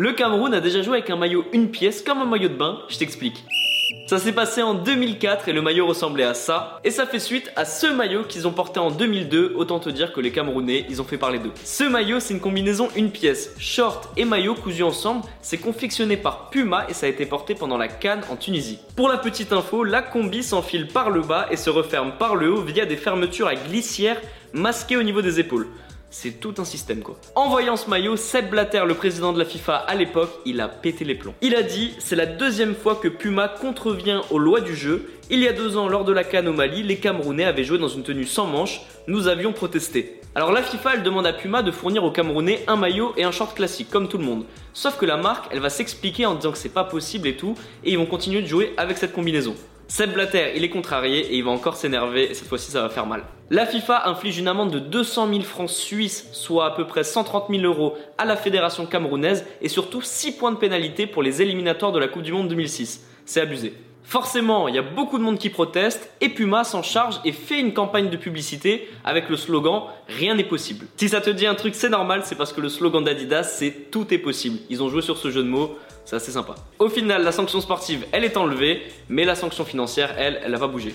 Le Cameroun a déjà joué avec un maillot une pièce comme un maillot de bain, je t'explique. Ça s'est passé en 2004 et le maillot ressemblait à ça. Et ça fait suite à ce maillot qu'ils ont porté en 2002. Autant te dire que les Camerounais, ils ont fait parler d'eux. Ce maillot, c'est une combinaison une pièce. Short et maillot cousus ensemble. C'est confectionné par Puma et ça a été porté pendant la Cannes en Tunisie. Pour la petite info, la combi s'enfile par le bas et se referme par le haut via des fermetures à glissière masquées au niveau des épaules. C'est tout un système quoi. En voyant ce maillot, Seb Blatter, le président de la FIFA à l'époque, il a pété les plombs. Il a dit c'est la deuxième fois que Puma contrevient aux lois du jeu. Il y a deux ans, lors de la Cannes au Mali, les Camerounais avaient joué dans une tenue sans manches. Nous avions protesté. Alors la FIFA, elle demande à Puma de fournir aux Camerounais un maillot et un short classique, comme tout le monde. Sauf que la marque, elle va s'expliquer en disant que c'est pas possible et tout, et ils vont continuer de jouer avec cette combinaison. Seb Blatter, il est contrarié et il va encore s'énerver et cette fois-ci ça va faire mal. La FIFA inflige une amende de 200 000 francs suisses, soit à peu près 130 000 euros à la fédération camerounaise et surtout 6 points de pénalité pour les éliminatoires de la Coupe du Monde 2006. C'est abusé. Forcément, il y a beaucoup de monde qui proteste et Puma s'en charge et fait une campagne de publicité avec le slogan Rien n'est possible. Si ça te dit un truc, c'est normal, c'est parce que le slogan d'Adidas c'est Tout est possible. Ils ont joué sur ce jeu de mots, c'est assez sympa. Au final, la sanction sportive, elle est enlevée, mais la sanction financière, elle, elle va bouger.